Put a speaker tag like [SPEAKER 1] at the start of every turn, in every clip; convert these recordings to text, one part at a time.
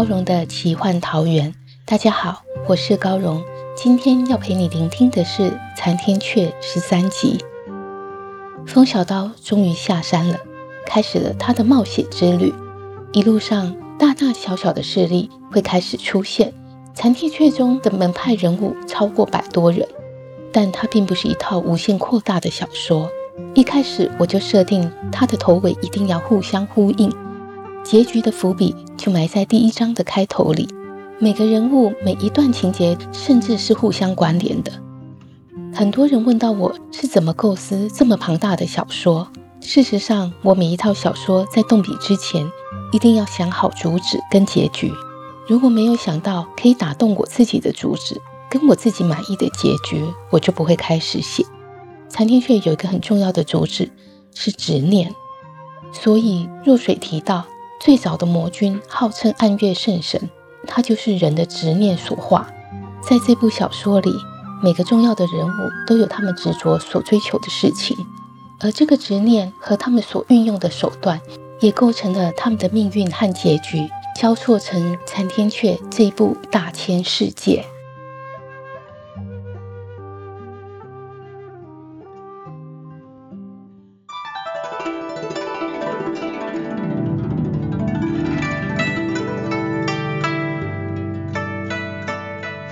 [SPEAKER 1] 高荣的奇幻桃源。大家好，我是高荣。今天要陪你聆听的是《残天阙》十三集。风小刀终于下山了，开始了他的冒险之旅。一路上，大大小小的势力会开始出现。残天阙中的门派人物超过百多人，但它并不是一套无限扩大的小说。一开始我就设定它的头尾一定要互相呼应。结局的伏笔就埋在第一章的开头里，每个人物、每一段情节，甚至是互相关联的。很多人问到我是怎么构思这么庞大的小说。事实上，我每一套小说在动笔之前，一定要想好主旨跟结局。如果没有想到可以打动我自己的主旨，跟我自己满意的结局，我就不会开始写。残天阙有一个很重要的主旨是执念，所以若水提到。最早的魔君号称暗月圣神，他就是人的执念所化。在这部小说里，每个重要的人物都有他们执着所追求的事情，而这个执念和他们所运用的手段，也构成了他们的命运和结局，交错成《残天阙》这部大千世界。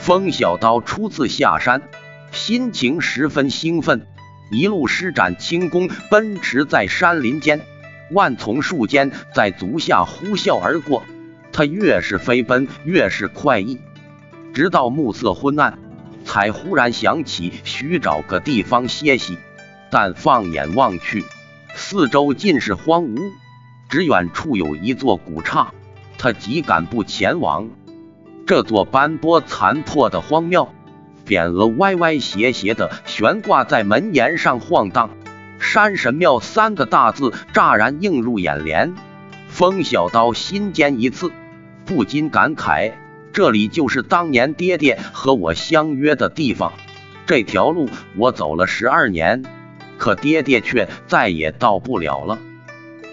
[SPEAKER 2] 风小刀初次下山，心情十分兴奋，一路施展轻功奔驰在山林间，万丛树间在足下呼啸而过。他越是飞奔，越是快意，直到暮色昏暗，才忽然想起需找个地方歇息。但放眼望去，四周尽是荒芜，只远处有一座古刹，他急赶步前往。这座斑驳残破的荒庙，匾额歪歪斜斜的悬挂在门檐上晃荡，“山神庙”三个大字乍然映入眼帘。风小刀心尖一刺，不禁感慨：这里就是当年爹爹和我相约的地方。这条路我走了十二年，可爹爹却再也到不了了。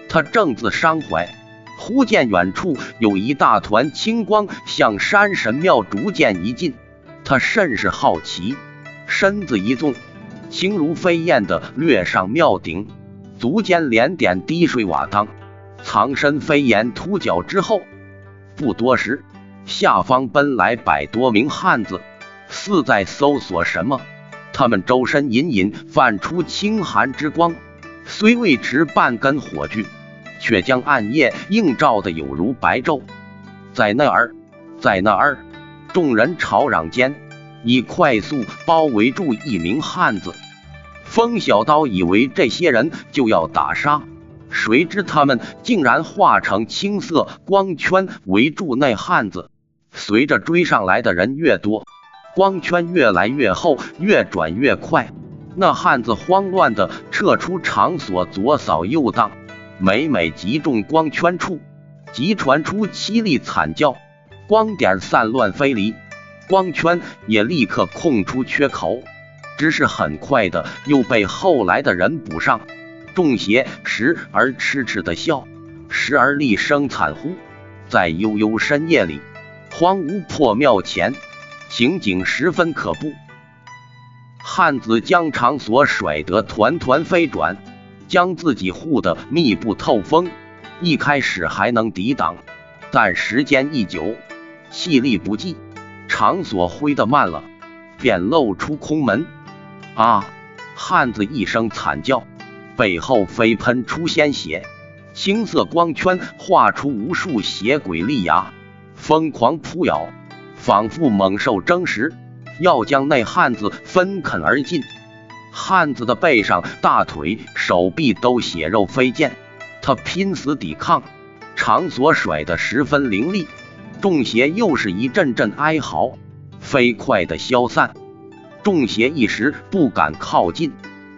[SPEAKER 2] 他正自伤怀。忽见远处有一大团青光向山神庙逐渐移近，他甚是好奇，身子一纵，轻如飞燕的掠上庙顶，足尖连点滴水瓦当，藏身飞檐突角之后。不多时，下方奔来百多名汉子，似在搜索什么。他们周身隐隐泛出清寒之光，虽未持半根火炬。却将暗夜映照的有如白昼。在那儿，在那儿，众人吵嚷间，已快速包围住一名汉子。风小刀以为这些人就要打杀，谁知他们竟然化成青色光圈围住那汉子。随着追上来的人越多，光圈越来越厚，越转越快。那汉子慌乱地撤出场所，左扫右荡。每每击中光圈处，即传出凄厉惨叫，光点散乱飞离，光圈也立刻空出缺口。只是很快的又被后来的人补上。中邪时而痴痴的笑，时而厉声惨呼。在悠悠深夜里，荒芜破庙前，情景十分可怖。汉子将场所甩得团团飞转。将自己护得密不透风，一开始还能抵挡，但时间一久，气力不济，场所挥得慢了，便露出空门。啊！汉子一声惨叫，背后飞喷出鲜血，青色光圈画出无数血鬼利牙，疯狂扑咬，仿佛猛兽争食，要将那汉子分啃而尽。汉子的背上、大腿、手臂都血肉飞溅，他拼死抵抗，长索甩得十分凌厉。中邪又是一阵阵哀嚎，飞快的消散。中邪一时不敢靠近，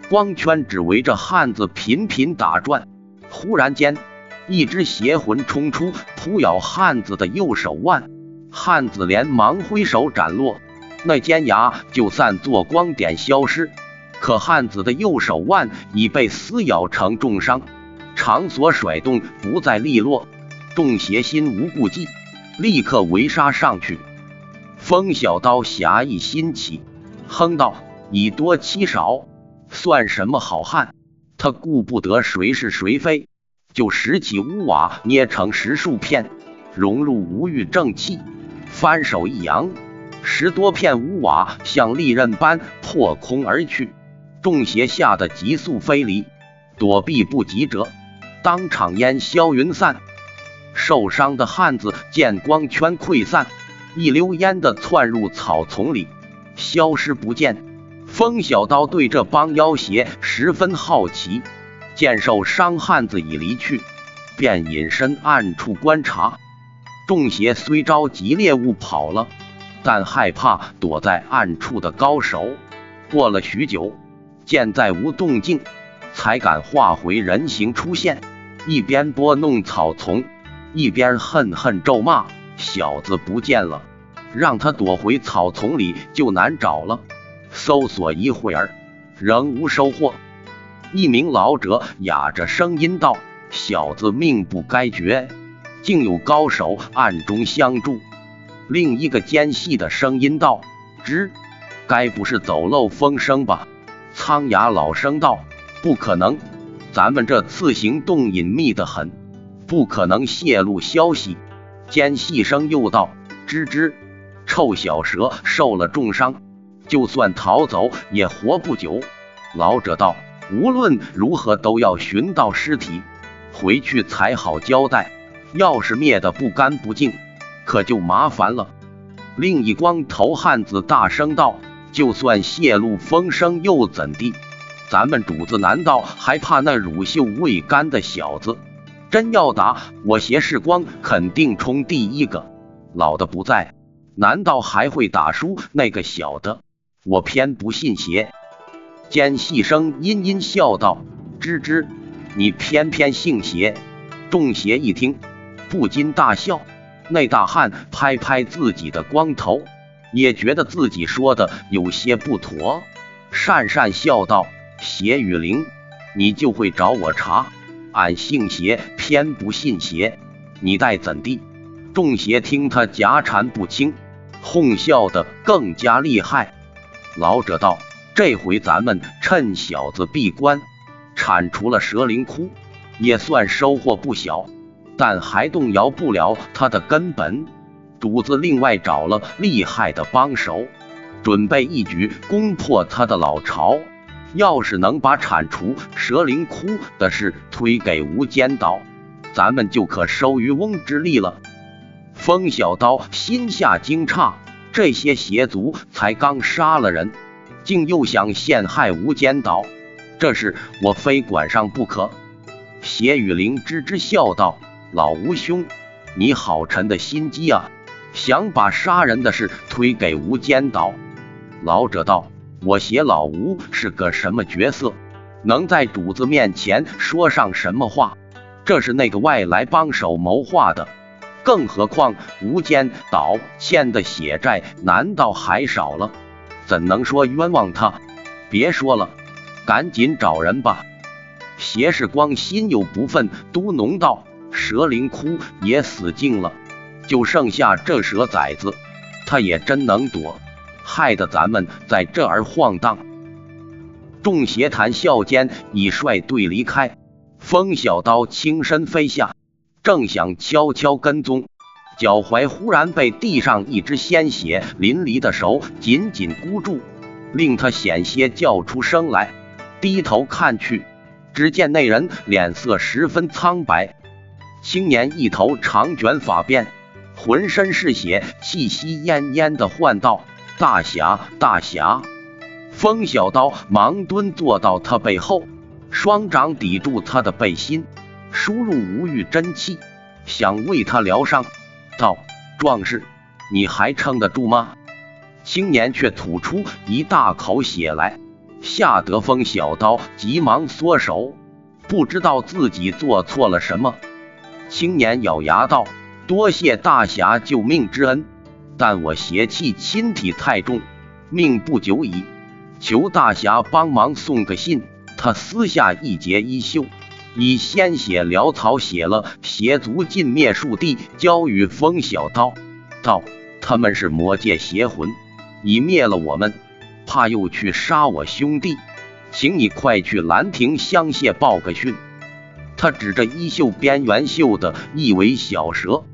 [SPEAKER 2] 光圈只围着汉子频频打转。忽然间，一只邪魂冲出，扑咬汉子的右手腕。汉子连忙挥手斩落，那尖牙就散作光点消失。可汉子的右手腕已被撕咬成重伤，长索甩动不再利落。众邪心无顾忌，立刻围杀上去。风小刀侠义心起，哼道：“以多欺少，算什么好汉？”他顾不得谁是谁非，就拾起屋瓦捏成十数片，融入无欲正气，翻手一扬，十多片屋瓦像利刃般破空而去。众邪吓得急速飞离，躲避不及者，当场烟消云散。受伤的汉子见光圈溃散，一溜烟的窜入草丛里，消失不见。风小刀对这帮妖邪十分好奇，见受伤汉子已离去，便隐身暗处观察。众邪虽着急猎物跑了，但害怕躲在暗处的高手。过了许久。见再无动静，才敢化回人形出现，一边拨弄草丛，一边恨恨咒骂：“小子不见了，让他躲回草丛里就难找了。”搜索一会儿，仍无收获。一名老者哑着声音道：“小子命不该绝，竟有高手暗中相助。”另一个尖细的声音道：“之，该不是走漏风声吧？”苍牙老生道：“不可能，咱们这次行动隐秘的很，不可能泄露消息。”尖细声又道：“吱吱，臭小蛇受了重伤，就算逃走也活不久。”老者道：“无论如何都要寻到尸体，回去才好交代。要是灭得不干不净，可就麻烦了。”另一光头汉子大声道。就算泄露风声又怎地？咱们主子难道还怕那乳臭未干的小子？真要打，我邪世光肯定冲第一个。老的不在，难道还会打输那个小的？我偏不信邪。尖细声阴阴笑道：“吱吱，你偏偏信邪。”众邪一听，不禁大笑。那大汉拍拍自己的光头。也觉得自己说的有些不妥，讪讪笑道：“邪与灵，你就会找我茬？俺姓邪，偏不信邪，你待怎地？”众邪听他夹缠不清，哄笑的更加厉害。老者道：“这回咱们趁小子闭关，铲除了蛇灵窟，也算收获不小，但还动摇不了他的根本。”主子另外找了厉害的帮手，准备一举攻破他的老巢。要是能把铲除蛇灵窟的事推给无间岛，咱们就可收渔翁之利了。风小刀心下惊诧，这些邪族才刚杀了人，竟又想陷害无间岛，这事我非管上不可。邪雨灵吱吱笑道：“老吴兄，你好沉的心机啊！”想把杀人的事推给无间岛，老者道：“我写老吴是个什么角色，能在主子面前说上什么话？这是那个外来帮手谋划的。更何况无间岛欠的血债难道还少了？怎能说冤枉他？别说了，赶紧找人吧。”邪世光心有不忿，嘟哝道：“蛇灵窟也死尽了。”就剩下这蛇崽子，他也真能躲，害得咱们在这儿晃荡。众邪谈笑间，已率队离开。风小刀轻身飞下，正想悄悄跟踪，脚踝忽然被地上一只鲜血淋漓的手紧紧箍住，令他险些叫出声来。低头看去，只见那人脸色十分苍白，青年一头长卷发辫。浑身是血，气息奄奄的唤道：“大侠，大侠！”风小刀忙蹲坐到他背后，双掌抵住他的背心，输入无欲真气，想为他疗伤，道：“壮士，你还撑得住吗？”青年却吐出一大口血来，吓得风小刀急忙缩手，不知道自己做错了什么。青年咬牙道：“多谢大侠救命之恩，但我邪气侵体太重，命不久矣，求大侠帮忙送个信。”他撕下一截衣袖，以鲜血潦草写了“邪族尽灭数地”，交与风小刀，道：“他们是魔界邪魂。”已灭了我们，怕又去杀我兄弟，请你快去兰亭香榭报个讯。他指着衣袖边缘绣的一尾小蛇，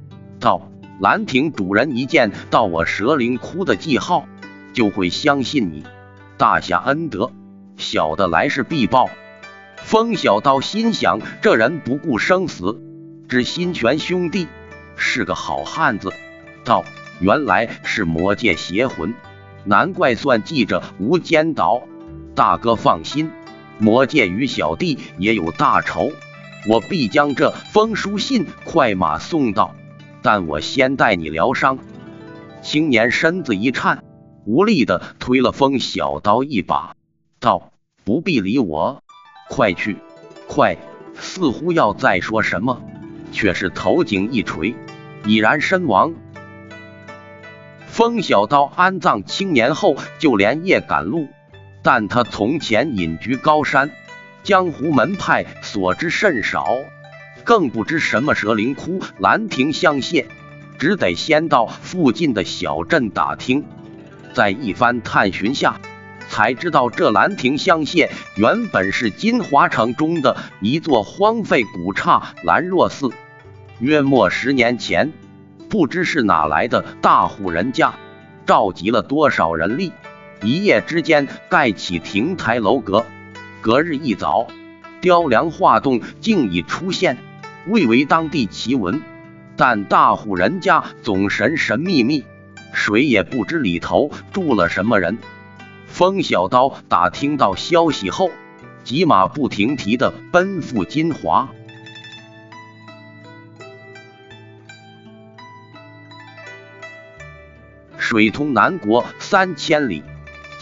[SPEAKER 2] 道：“兰亭主人一见到我蛇灵窟的记号，就会相信你。大侠恩德，小的来世必报。”风小刀心想：这人不顾生死，知心泉兄弟是个好汉子。道：“原来是魔界邪魂。”难怪算计着无间岛，大哥放心，魔界与小弟也有大仇，我必将这封书信快马送到。但我先带你疗伤。青年身子一颤，无力的推了风小刀一把，道：“不必理我，快去，快！”似乎要再说什么，却是头颈一垂，已然身亡。风小刀安葬青年后，就连夜赶路。但他从前隐居高山，江湖门派所知甚少，更不知什么蛇灵窟、兰亭香榭，只得先到附近的小镇打听。在一番探寻下，才知道这兰亭香榭原本是金华城中的一座荒废古刹兰若寺。约莫十年前。不知是哪来的大户人家，召集了多少人力，一夜之间盖起亭台楼阁。隔日一早，雕梁画栋竟已出现，未为当地奇闻。但大户人家总神神秘秘，谁也不知里头住了什么人。风小刀打听到消息后，急马不停蹄的奔赴金华。水通南国三千里，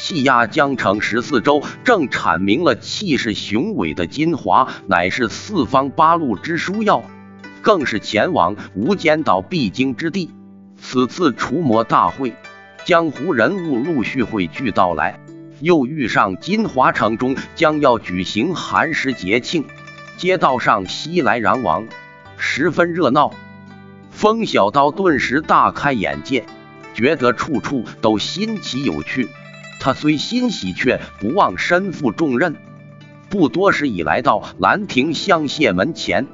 [SPEAKER 2] 气压江城十四州，正阐明了气势雄伟的金华乃是四方八路之枢要，更是前往无间岛必经之地。此次除魔大会，江湖人物陆续汇聚到来，又遇上金华城中将要举行寒食节庆，街道上熙来攘往，十分热闹。风小刀顿时大开眼界。觉得处处都新奇有趣，他虽欣喜，却不忘身负重任。不多时已来到兰亭香榭门前，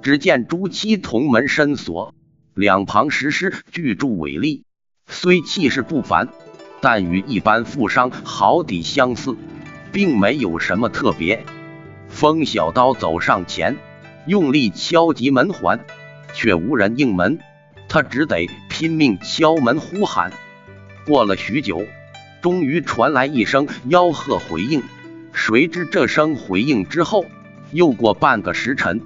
[SPEAKER 2] 只见朱漆铜门深锁，两旁石狮巨柱伟立，虽气势不凡，但与一般富商豪邸相似，并没有什么特别。风小刀走上前，用力敲击门环，却无人应门。他只得拼命敲门呼喊，过了许久，终于传来一声吆喝回应。谁知这声回应之后，又过半个时辰，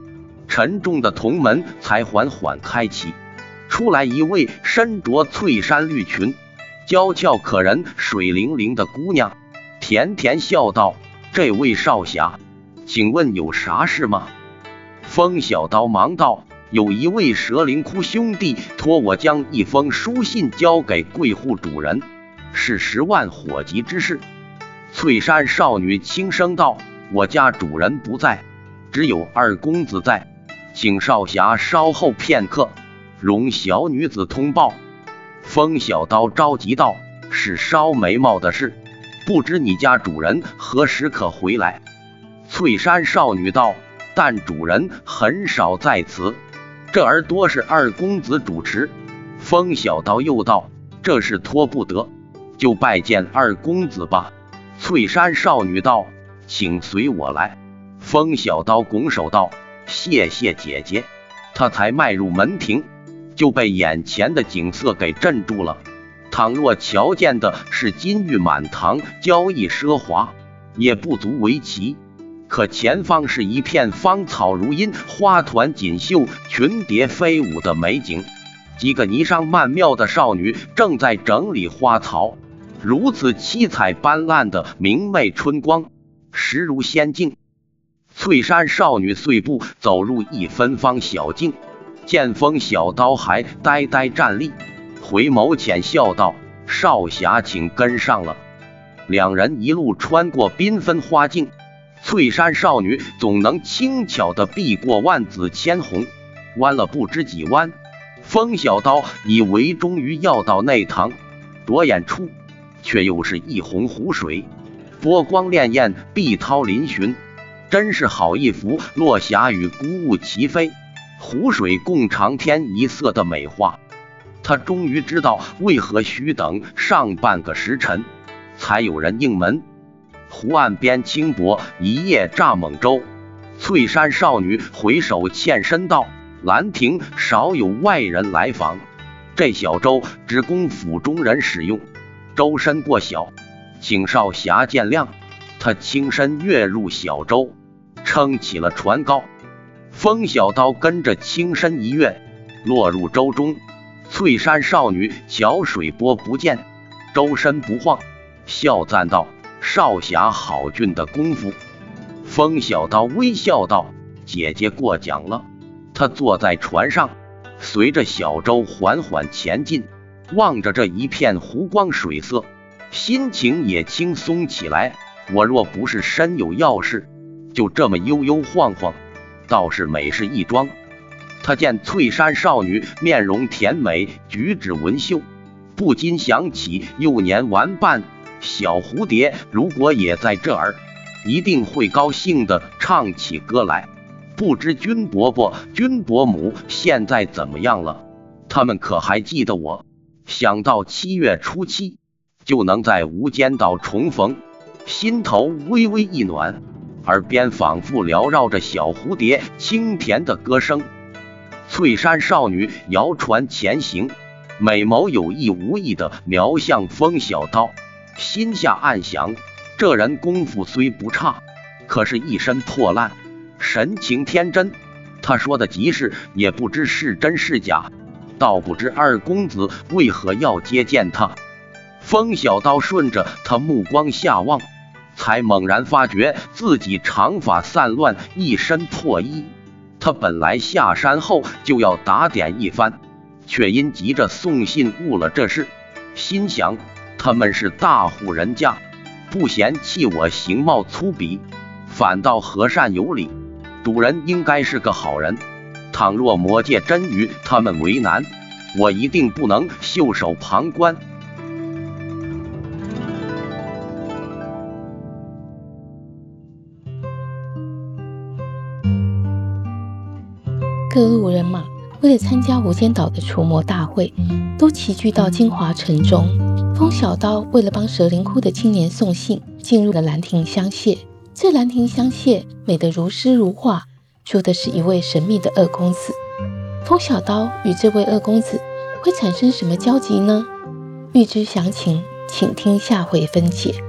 [SPEAKER 2] 沉重的铜门才缓缓开启，出来一位身着翠衫绿裙、娇俏可人、水灵灵的姑娘，甜甜笑道：“这位少侠，请问有啥事吗？”风小刀忙道。有一位蛇灵窟兄弟托我将一封书信交给贵户主人，是十万火急之事。翠山少女轻声道：“我家主人不在，只有二公子在，请少侠稍后片刻，容小女子通报。”风小刀着急道：“是烧眉毛的事，不知你家主人何时可回来？”翠山少女道：“但主人很少在此。”这儿多是二公子主持。风小刀又道：“这事拖不得，就拜见二公子吧。”翠山少女道：“请随我来。”风小刀拱手道：“谢谢姐姐。”他才迈入门庭，就被眼前的景色给镇住了。倘若瞧见的是金玉满堂、交易奢华，也不足为奇。可前方是一片芳草如茵、花团锦绣、群蝶飞舞的美景，几个霓裳曼妙的少女正在整理花草，如此七彩斑斓的明媚春光，实如仙境。翠山少女碎步走入一芬芳小径，见风小刀还呆呆站立，回眸浅笑道：“少侠，请跟上了。”两人一路穿过缤纷花径。翠山少女总能轻巧地避过万紫千红，弯了不知几弯。风小刀以为终于要到内堂，着眼处却又是一泓湖水，波光潋滟，碧涛嶙峋，真是好一幅落霞与孤鹜齐飞，湖水共长天一色的美画。他终于知道为何需等上半个时辰，才有人应门。湖岸边轻泊一叶蚱蜢舟，翠山少女回首欠身道：“兰亭少有外人来访，这小舟只供府中人使用，舟身过小，请少侠见谅。”他轻身跃入小舟，撑起了船篙。风小刀跟着轻身一跃，落入舟中。翠山少女瞧水波不见，舟身不晃，笑赞道。少侠好俊的功夫，风小刀微笑道：“姐姐过奖了。”他坐在船上，随着小舟缓缓前进，望着这一片湖光水色，心情也轻松起来。我若不是身有要事，就这么悠悠晃晃，倒是美事一桩。他见翠山少女面容甜美，举止文秀，不禁想起幼年玩伴。小蝴蝶如果也在这儿，一定会高兴地唱起歌来。不知君伯伯、君伯母现在怎么样了？他们可还记得我？想到七月初七就能在无间岛重逢，心头微微一暖，耳边仿佛缭绕着小蝴蝶清甜的歌声。翠山少女摇船前行，美眸有意无意地瞄向风小刀。心下暗想，这人功夫虽不差，可是一身破烂，神情天真。他说的极是也不知是真是假，倒不知二公子为何要接见他。风小刀顺着他目光下望，才猛然发觉自己长发散乱，一身破衣。他本来下山后就要打点一番，却因急着送信误了这事，心想。他们是大户人家，不嫌弃我形貌粗鄙，反倒和善有礼。主人应该是个好人。倘若魔界真与他们为难，我一定不能袖手旁观。
[SPEAKER 1] 各路人马为了参加无间岛的除魔大会，都齐聚到金华城中。风小刀为了帮蛇灵窟的青年送信，进入了兰亭香榭。这兰亭香榭美得如诗如画，住的是一位神秘的二公子。风小刀与这位二公子会产生什么交集呢？欲知详情，请听下回分解。